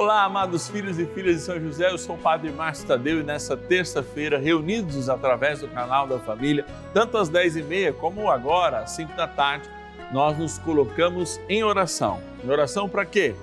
Olá, amados filhos e filhas de São José, eu sou o Padre Márcio Tadeu e nessa terça-feira, reunidos através do canal da família, tanto às 10h30 como agora, às 5 da tarde, nós nos colocamos em oração. Em oração para quê?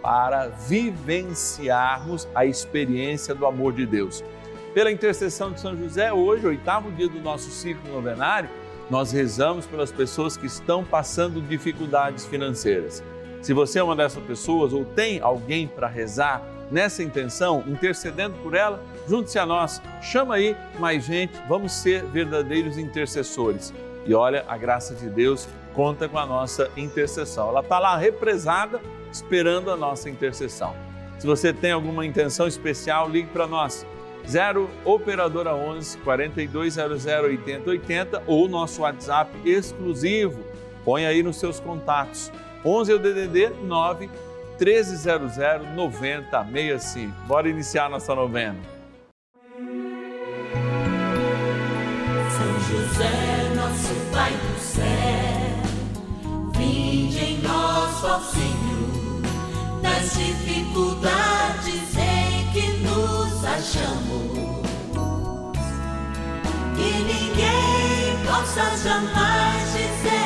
Para vivenciarmos a experiência do amor de Deus. Pela intercessão de São José, hoje, oitavo dia do nosso ciclo novenário, nós rezamos pelas pessoas que estão passando dificuldades financeiras. Se você é uma dessas pessoas ou tem alguém para rezar nessa intenção, intercedendo por ela, junte-se a nós, chama aí mais gente, vamos ser verdadeiros intercessores. E olha, a graça de Deus conta com a nossa intercessão. Ela está lá represada, esperando a nossa intercessão. Se você tem alguma intenção especial, ligue para nós. 0 Operadora 11 4200 8080 ou nosso WhatsApp exclusivo. Põe aí nos seus contatos 11 é o DDD 9 1300 9065. Bora iniciar nossa novena. São José, nosso Pai do céu, vinde em nós, ó Senhor, nas dificuldades em que nos achamos. Que ninguém possa jamais dizer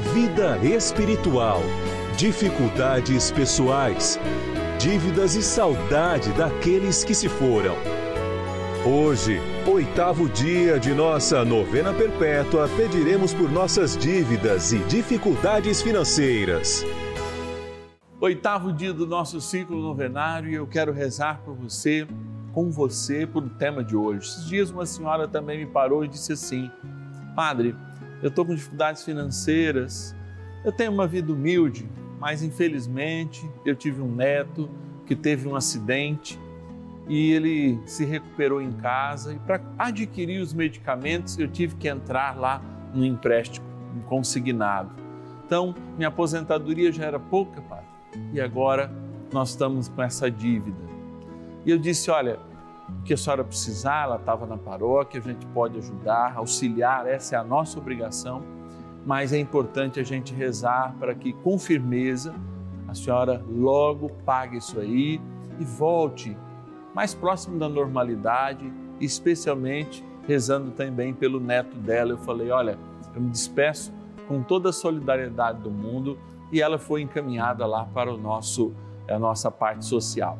vida espiritual, dificuldades pessoais, dívidas e saudade daqueles que se foram. Hoje, oitavo dia de nossa novena perpétua, pediremos por nossas dívidas e dificuldades financeiras. Oitavo dia do nosso ciclo novenário e eu quero rezar por você, com você, por o tema de hoje. Esses dias uma senhora também me parou e disse assim: Padre, eu estou com dificuldades financeiras, eu tenho uma vida humilde, mas infelizmente eu tive um neto que teve um acidente e ele se recuperou em casa e para adquirir os medicamentos eu tive que entrar lá no empréstimo consignado. Então, minha aposentadoria já era pouca, pai, e agora nós estamos com essa dívida. E eu disse, olha, o que a senhora precisar, ela estava na paróquia, a gente pode ajudar, auxiliar, essa é a nossa obrigação, mas é importante a gente rezar para que, com firmeza, a senhora logo pague isso aí e volte mais próximo da normalidade, especialmente rezando também pelo neto dela. Eu falei: olha, eu me despeço com toda a solidariedade do mundo e ela foi encaminhada lá para o nosso, a nossa parte social.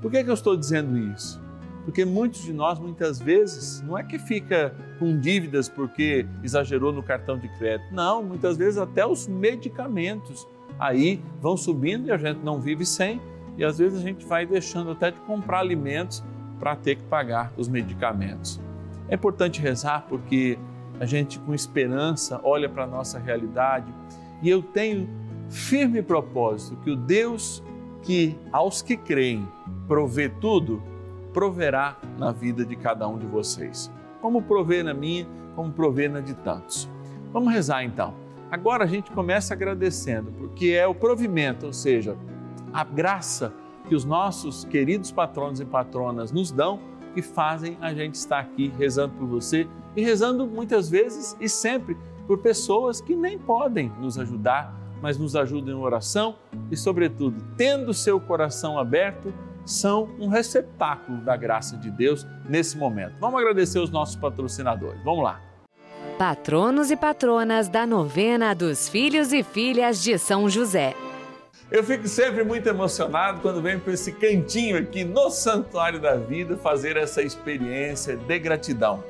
Por que, que eu estou dizendo isso? Porque muitos de nós, muitas vezes, não é que fica com dívidas porque exagerou no cartão de crédito. Não, muitas vezes até os medicamentos aí vão subindo e a gente não vive sem. E às vezes a gente vai deixando até de comprar alimentos para ter que pagar os medicamentos. É importante rezar porque a gente, com esperança, olha para a nossa realidade e eu tenho firme propósito que o Deus que aos que creem provê tudo, proverá na vida de cada um de vocês. Como prover na minha, como prover na de tantos. Vamos rezar então. Agora a gente começa agradecendo, porque é o provimento, ou seja, a graça que os nossos queridos patronos e patronas nos dão, que fazem a gente estar aqui rezando por você e rezando muitas vezes e sempre por pessoas que nem podem nos ajudar, mas nos ajudam em oração e, sobretudo, tendo seu coração aberto são um receptáculo da graça de Deus nesse momento. Vamos agradecer os nossos patrocinadores. Vamos lá. Patronos e patronas da novena dos filhos e filhas de São José. Eu fico sempre muito emocionado quando venho para esse cantinho aqui no Santuário da Vida fazer essa experiência de gratidão.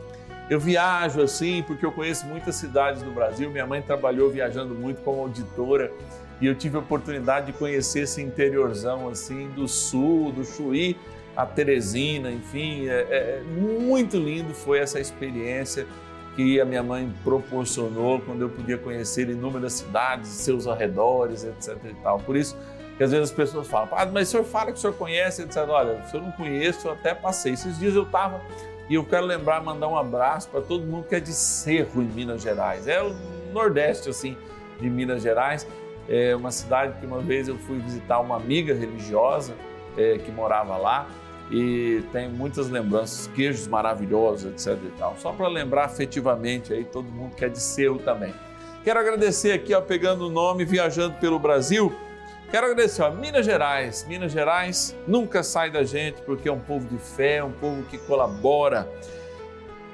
Eu viajo assim porque eu conheço muitas cidades do Brasil. Minha mãe trabalhou viajando muito como auditora e eu tive a oportunidade de conhecer esse interiorzão assim do sul, do Chuí, a Teresina, enfim, é, é muito lindo foi essa experiência que a minha mãe proporcionou quando eu podia conhecer inúmeras cidades, seus arredores, etc. E tal. Por isso que às vezes as pessoas falam, ah, mas o senhor fala que o senhor conhece, etc. Olha, se eu não conheço, eu até passei. Esses dias eu estava e eu quero lembrar, mandar um abraço para todo mundo que é de Cerro, em Minas Gerais. É o Nordeste, assim, de Minas Gerais. É uma cidade que uma vez eu fui visitar uma amiga religiosa é, que morava lá e tem muitas lembranças, queijos maravilhosos, etc e tal. Só para lembrar afetivamente aí todo mundo que é de seu também. Quero agradecer aqui, ó, pegando o nome, viajando pelo Brasil. Quero agradecer, ó, Minas Gerais. Minas Gerais nunca sai da gente porque é um povo de fé, é um povo que colabora.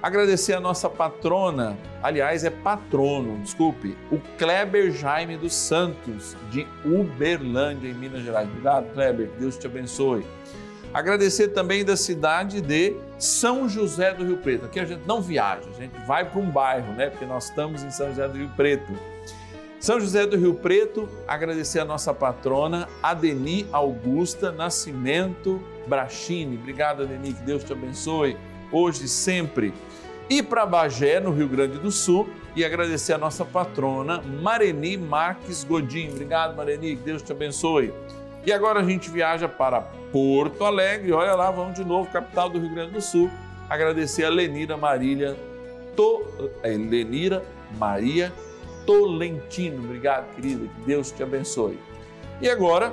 Agradecer a nossa patrona, aliás, é patrono, desculpe, o Kleber Jaime dos Santos, de Uberlândia, em Minas Gerais. Obrigado, Kleber, Deus te abençoe. Agradecer também da cidade de São José do Rio Preto. Aqui a gente não viaja, a gente vai para um bairro, né? Porque nós estamos em São José do Rio Preto. São José do Rio Preto, agradecer a nossa patrona Adeni Augusta Nascimento Brachini. Obrigado, Adeni, que Deus te abençoe hoje e sempre. E para Bagé, no Rio Grande do Sul, e agradecer a nossa patrona Mareni Marques Godin. Obrigado, Mareni, que Deus te abençoe. E agora a gente viaja para Porto Alegre, olha lá, vamos de novo, capital do Rio Grande do Sul, agradecer a Lenira Marília, to, é, Lenira Maria Tolentino. Obrigado, querida, que Deus te abençoe. E agora,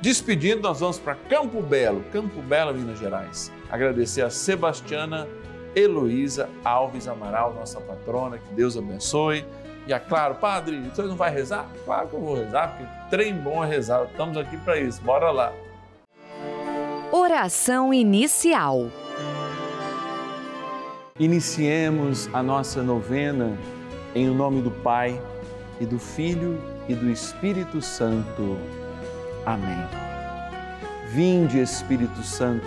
despedindo, nós vamos para Campo Belo, Campo Belo, Minas Gerais. Agradecer a Sebastiana Heloísa Alves Amaral, nossa patrona, que Deus abençoe e é claro, padre, você não vai rezar? Claro que eu vou rezar, porque trem bom é rezar. Estamos aqui para isso. Bora lá. Oração inicial. Iniciemos a nossa novena em nome do Pai e do Filho e do Espírito Santo. Amém. Vinde, Espírito Santo,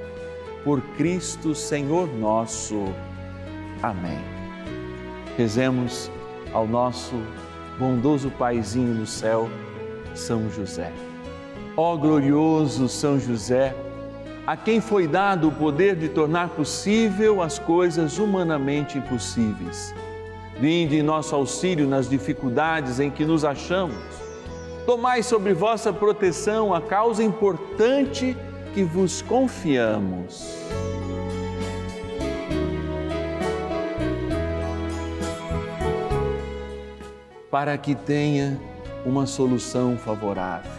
Por Cristo Senhor nosso. Amém. Rezemos ao nosso bondoso Paizinho no céu, São José. Ó glorioso São José, a quem foi dado o poder de tornar possível as coisas humanamente impossíveis. Vinde em nosso auxílio nas dificuldades em que nos achamos. Tomai sobre vossa proteção a causa importante que vos confiamos. para que tenha uma solução favorável.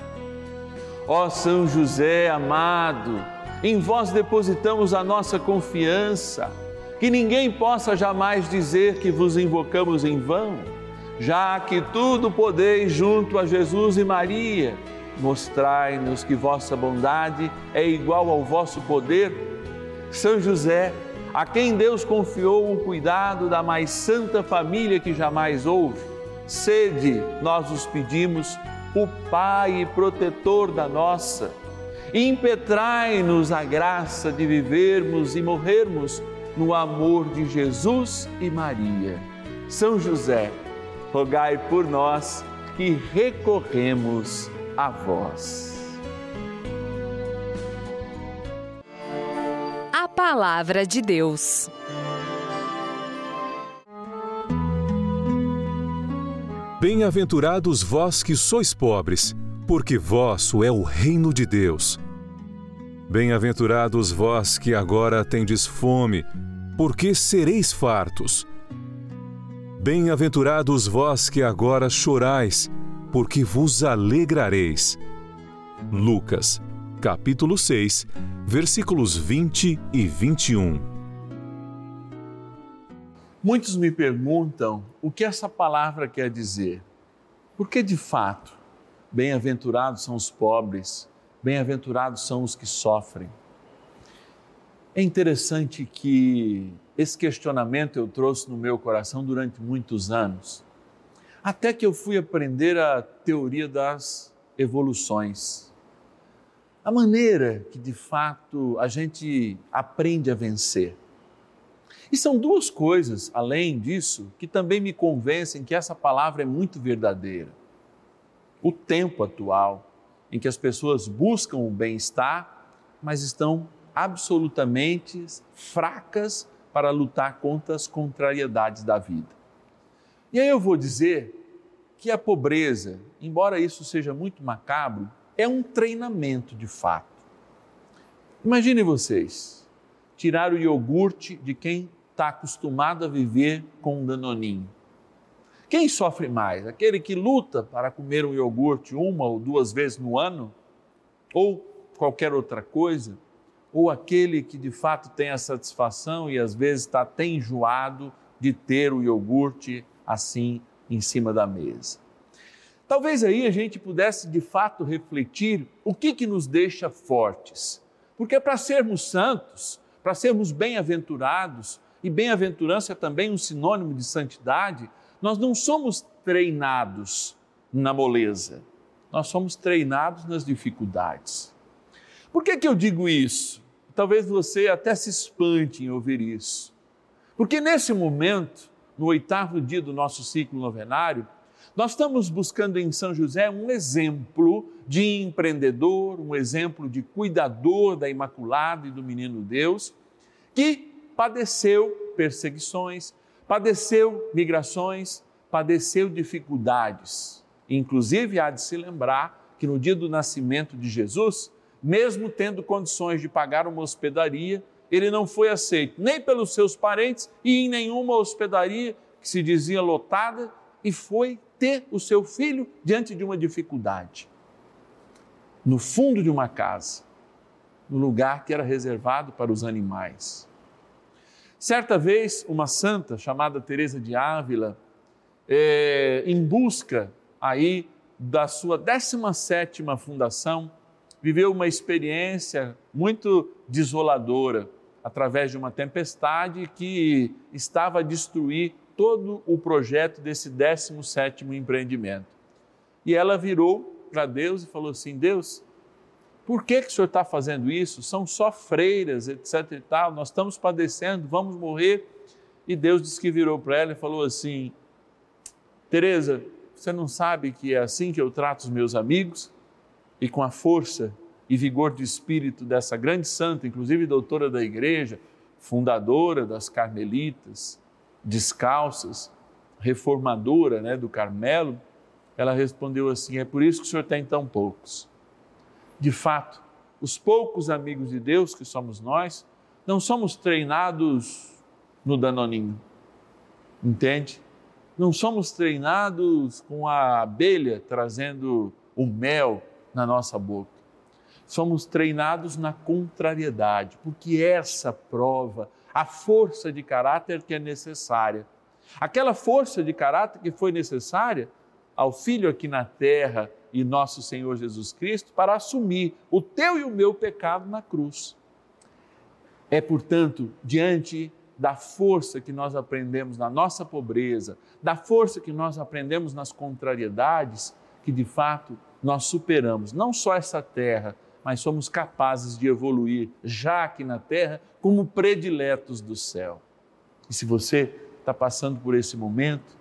Ó São José amado, em vós depositamos a nossa confiança, que ninguém possa jamais dizer que vos invocamos em vão, já que tudo podeis junto a Jesus e Maria. Mostrai-nos que vossa bondade é igual ao vosso poder. São José, a quem Deus confiou o cuidado da mais santa família que jamais houve, Sede, nós os pedimos, o Pai protetor da nossa, impetrai-nos a graça de vivermos e morrermos no amor de Jesus e Maria. São José, rogai por nós que recorremos a vós. A Palavra de Deus. Bem-aventurados vós que sois pobres, porque vosso é o reino de Deus. Bem-aventurados vós que agora tendes fome, porque sereis fartos. Bem-aventurados vós que agora chorais, porque vos alegrareis. Lucas, capítulo 6, versículos 20 e 21. Muitos me perguntam o que essa palavra quer dizer. Porque de fato, bem-aventurados são os pobres, bem-aventurados são os que sofrem. É interessante que esse questionamento eu trouxe no meu coração durante muitos anos, até que eu fui aprender a teoria das evoluções. A maneira que de fato a gente aprende a vencer. E são duas coisas, além disso, que também me convencem que essa palavra é muito verdadeira. O tempo atual, em que as pessoas buscam o bem-estar, mas estão absolutamente fracas para lutar contra as contrariedades da vida. E aí eu vou dizer que a pobreza, embora isso seja muito macabro, é um treinamento de fato. Imaginem vocês, tirar o iogurte de quem está acostumado a viver com um danoninho. Quem sofre mais? Aquele que luta para comer um iogurte uma ou duas vezes no ano? Ou qualquer outra coisa? Ou aquele que de fato tem a satisfação e às vezes está até enjoado de ter o iogurte assim em cima da mesa? Talvez aí a gente pudesse de fato refletir o que, que nos deixa fortes. Porque para sermos santos, para sermos bem-aventurados, e bem-aventurança é também um sinônimo de santidade, nós não somos treinados na moleza, nós somos treinados nas dificuldades. Por que, que eu digo isso? Talvez você até se espante em ouvir isso. Porque nesse momento, no oitavo dia do nosso ciclo novenário, nós estamos buscando em São José um exemplo de empreendedor, um exemplo de cuidador da Imaculada e do Menino Deus, que padeceu perseguições, padeceu migrações, padeceu dificuldades. Inclusive, há de se lembrar que no dia do nascimento de Jesus, mesmo tendo condições de pagar uma hospedaria, ele não foi aceito nem pelos seus parentes e em nenhuma hospedaria que se dizia lotada e foi ter o seu filho diante de uma dificuldade. No fundo de uma casa, no lugar que era reservado para os animais. Certa vez, uma santa chamada Teresa de Ávila, é, em busca aí da sua 17 fundação, viveu uma experiência muito desoladora através de uma tempestade que estava a destruir todo o projeto desse 17 empreendimento. E ela virou para Deus e falou assim: Deus, por que, que o senhor está fazendo isso? São só freiras, etc e tal, nós estamos padecendo, vamos morrer. E Deus disse que virou para ela e falou assim: Tereza, você não sabe que é assim que eu trato os meus amigos? E com a força e vigor de espírito dessa grande santa, inclusive doutora da igreja, fundadora das carmelitas, descalças, reformadora né, do Carmelo, ela respondeu assim: É por isso que o senhor tem tão poucos de fato, os poucos amigos de Deus que somos nós, não somos treinados no danoninho, entende? Não somos treinados com a abelha trazendo o mel na nossa boca. Somos treinados na contrariedade, porque essa prova a força de caráter que é necessária. Aquela força de caráter que foi necessária ao filho aqui na terra, e nosso Senhor Jesus Cristo para assumir o teu e o meu pecado na cruz. É, portanto, diante da força que nós aprendemos na nossa pobreza, da força que nós aprendemos nas contrariedades, que de fato nós superamos não só essa terra, mas somos capazes de evoluir já aqui na terra como prediletos do céu. E se você está passando por esse momento,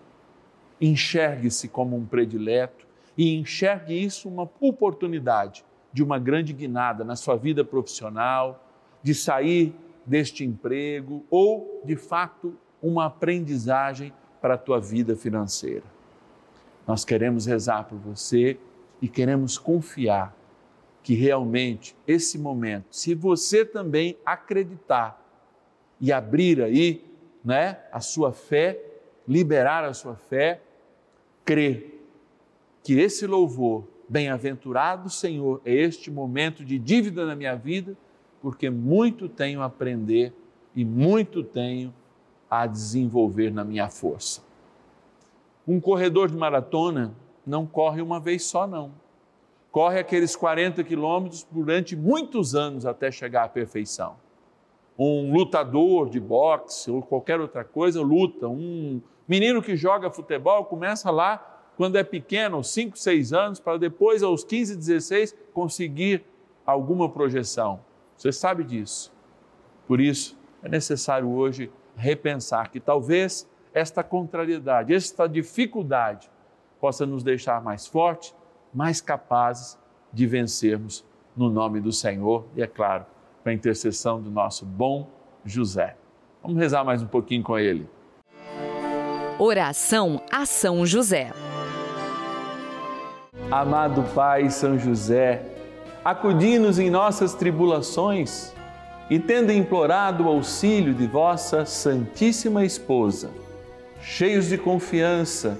enxergue-se como um predileto e enxergue isso uma oportunidade de uma grande guinada na sua vida profissional, de sair deste emprego ou, de fato, uma aprendizagem para a tua vida financeira. Nós queremos rezar por você e queremos confiar que realmente esse momento, se você também acreditar e abrir aí, né, a sua fé, liberar a sua fé, crer que esse louvor, bem-aventurado Senhor, é este momento de dívida na minha vida, porque muito tenho a aprender e muito tenho a desenvolver na minha força. Um corredor de maratona não corre uma vez só, não. Corre aqueles 40 quilômetros durante muitos anos até chegar à perfeição. Um lutador de boxe ou qualquer outra coisa luta. Um menino que joga futebol começa lá quando é pequeno, aos 5, 6 anos, para depois, aos 15, 16, conseguir alguma projeção. Você sabe disso. Por isso, é necessário hoje repensar que talvez esta contrariedade, esta dificuldade possa nos deixar mais fortes, mais capazes de vencermos no nome do Senhor e, é claro, com a intercessão do nosso bom José. Vamos rezar mais um pouquinho com ele. Oração a São José. Amado Pai São José, acudi-nos em nossas tribulações e, tendo implorado o auxílio de vossa Santíssima Esposa, cheios de confiança,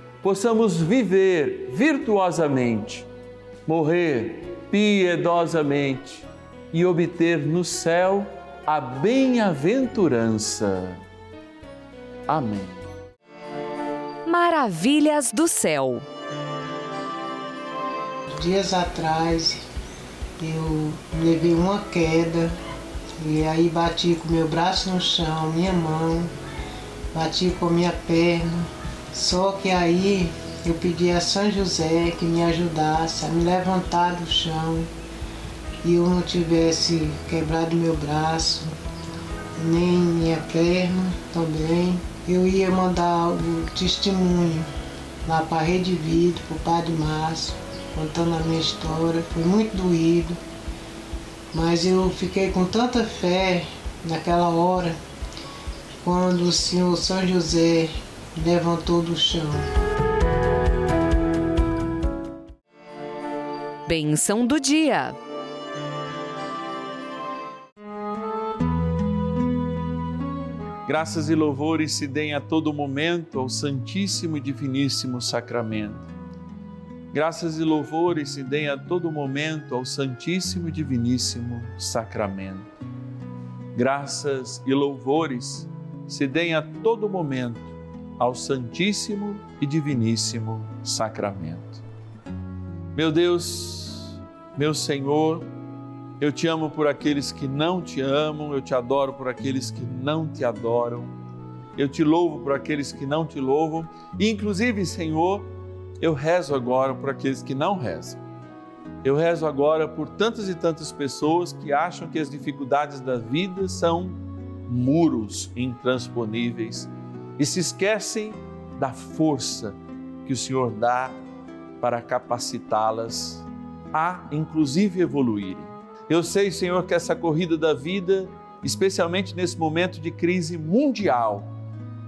possamos viver virtuosamente, morrer piedosamente e obter no céu a bem-aventurança. Amém. Maravilhas do céu. Dias atrás eu levei uma queda e aí bati com meu braço no chão, minha mão, bati com minha perna. Só que aí eu pedi a São José que me ajudasse a me levantar do chão e eu não tivesse quebrado meu braço, nem minha perna também eu ia mandar o testemunho lá para a Rede Vida, para o Padre Márcio, contando a minha história. Foi muito doído, mas eu fiquei com tanta fé naquela hora, quando o Senhor São José levantou do chão. Benção do dia. Graças e louvores se deem a todo momento ao Santíssimo e Diviníssimo Sacramento. Graças e louvores se deem a todo momento ao Santíssimo e Diviníssimo Sacramento. Graças e louvores se deem a todo momento ao Santíssimo e Diviníssimo Sacramento. Meu Deus, meu Senhor, eu te amo por aqueles que não te amam, eu te adoro por aqueles que não te adoram. Eu te louvo por aqueles que não te louvam. E, inclusive, Senhor, eu rezo agora por aqueles que não rezam. Eu rezo agora por tantas e tantas pessoas que acham que as dificuldades da vida são muros intransponíveis e se esquecem da força que o Senhor dá para capacitá-las a, inclusive, evoluírem. Eu sei, Senhor, que essa corrida da vida, especialmente nesse momento de crise mundial,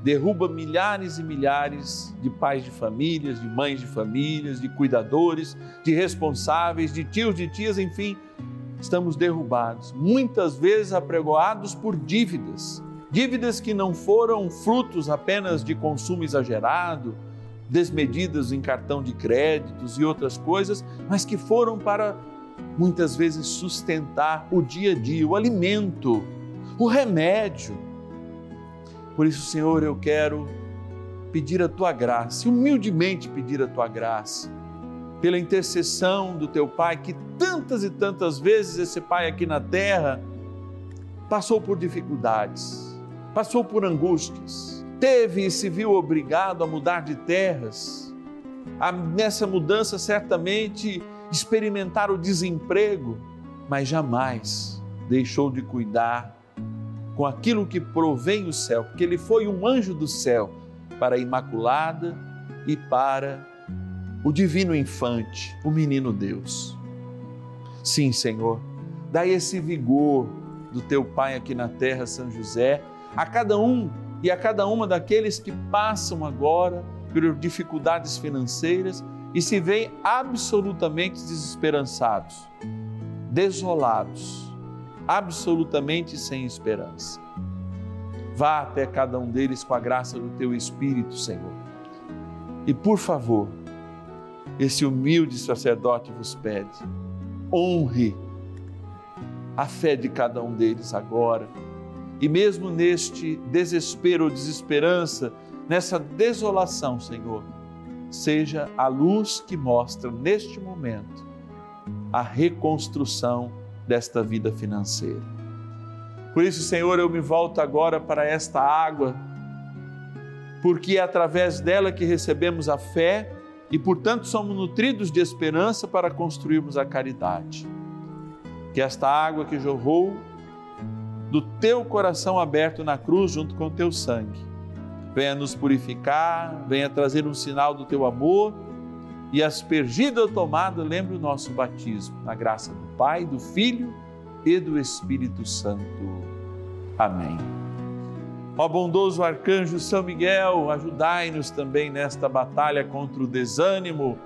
derruba milhares e milhares de pais de famílias, de mães de famílias, de cuidadores, de responsáveis, de tios, de tias, enfim, estamos derrubados, muitas vezes apregoados por dívidas, dívidas que não foram frutos apenas de consumo exagerado, desmedidas em cartão de créditos e outras coisas, mas que foram para muitas vezes sustentar o dia a dia, o alimento, o remédio. Por isso, Senhor, eu quero pedir a tua graça, humildemente pedir a tua graça pela intercessão do teu Pai, que tantas e tantas vezes esse Pai aqui na terra passou por dificuldades, passou por angústias, teve e se viu obrigado a mudar de terras, a, nessa mudança certamente experimentar o desemprego, mas jamais deixou de cuidar com aquilo que provém o céu, porque ele foi um anjo do céu para a Imaculada e para o divino infante, o menino Deus. Sim, Senhor, dá esse vigor do teu Pai aqui na terra, São José, a cada um e a cada uma daqueles que passam agora por dificuldades financeiras e se veem absolutamente desesperançados, desolados, absolutamente sem esperança. Vá até cada um deles com a graça do teu Espírito, Senhor. E por favor, esse humilde sacerdote vos pede. Honre a fé de cada um deles agora. E mesmo neste desespero ou desesperança, nessa desolação, Senhor, seja a luz que mostra neste momento a reconstrução desta vida financeira. Por isso, Senhor, eu me volto agora para esta água, porque é através dela que recebemos a fé e, portanto, somos nutridos de esperança para construirmos a caridade. Que esta água que jorrou do teu coração aberto na cruz junto com o teu sangue venha nos purificar, venha trazer um sinal do teu amor e aspergida ou tomada, lembre o nosso batismo, na graça do Pai, do Filho e do Espírito Santo. Amém. Ó bondoso arcanjo São Miguel, ajudai-nos também nesta batalha contra o desânimo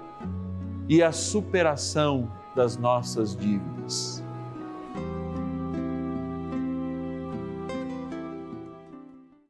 e a superação das nossas dívidas.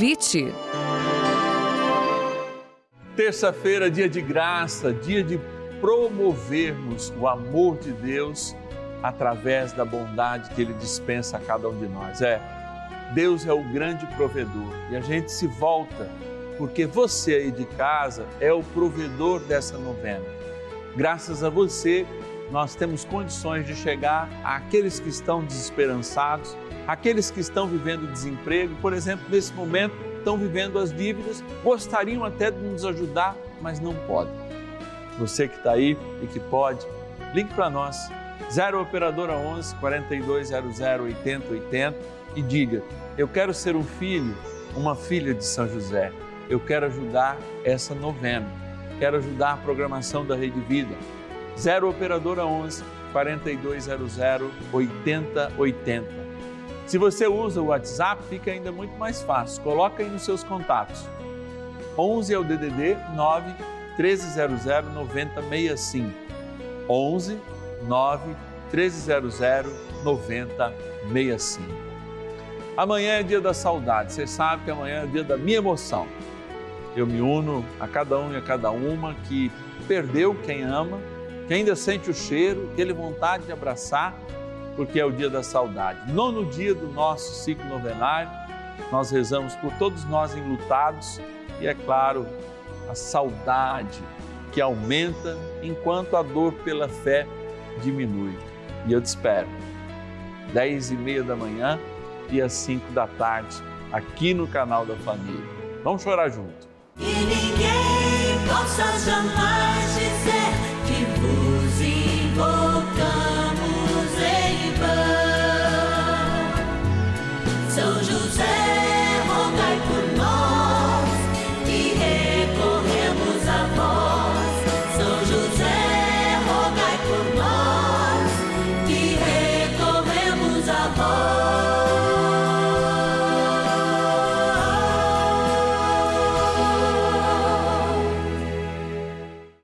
Convite. Terça-feira, dia de graça, dia de promovermos o amor de Deus através da bondade que Ele dispensa a cada um de nós. É, Deus é o grande provedor e a gente se volta porque você aí de casa é o provedor dessa novena. Graças a você, nós temos condições de chegar àqueles que estão desesperançados, aqueles que estão vivendo desemprego, por exemplo, nesse momento estão vivendo as dívidas, gostariam até de nos ajudar, mas não podem. Você que está aí e que pode, ligue para nós 0 Operadora 11 4200 8080 e diga: Eu quero ser um filho, uma filha de São José. Eu quero ajudar essa novena. Quero ajudar a programação da Rede Vida. 0 Operadora 11 4200 8080. Se você usa o WhatsApp, fica ainda muito mais fácil. Coloca aí nos seus contatos. 11 é o DDD 9 1300 9065. 11 9 1300 9065. Amanhã é dia da saudade, você sabe que amanhã é dia da minha emoção. Eu me uno a cada um e a cada uma que perdeu quem ama, que ainda sente o cheiro, aquele vontade de abraçar, porque é o dia da saudade. Nono dia do nosso ciclo novenário, nós rezamos por todos nós enlutados e, é claro, a saudade que aumenta enquanto a dor pela fé diminui. E eu te espero. Dez e meia da manhã, e às 5 da tarde, aqui no canal da Família. Vamos chorar junto. E ninguém possa jamais dizer